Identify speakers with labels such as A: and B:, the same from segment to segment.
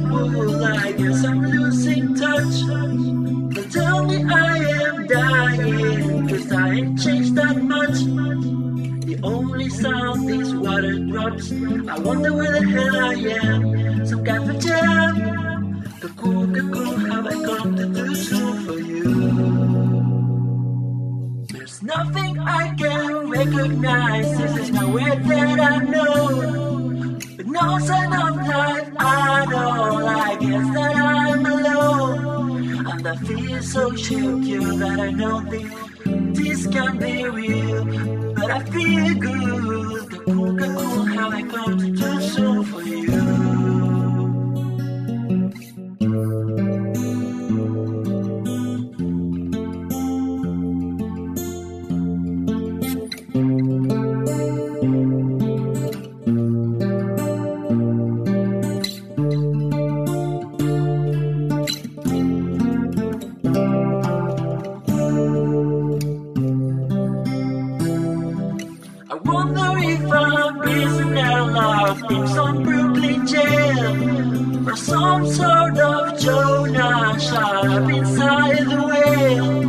A: fool. I guess I'm losing touch. But tell me I am dying, cause I ain't changed that much. The only sound is water drops. I wonder where the hell I am. Some kind of jam. Cuckoo, cuckoo, have I come to do so for you? There's nothing I can recognize. This is nowhere that I know. But no sign of life I feel so secure that I know this, this can't be real. But I feel good. Wonder if I'm prisoner locked in some Brooklyn jail or some sort of Jonah shot up inside the whale.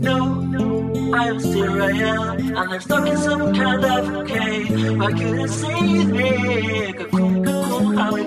A: No, I'm still real and I'm stuck in some kind of cave. I couldn't save me. Cocoon, cocoon, how I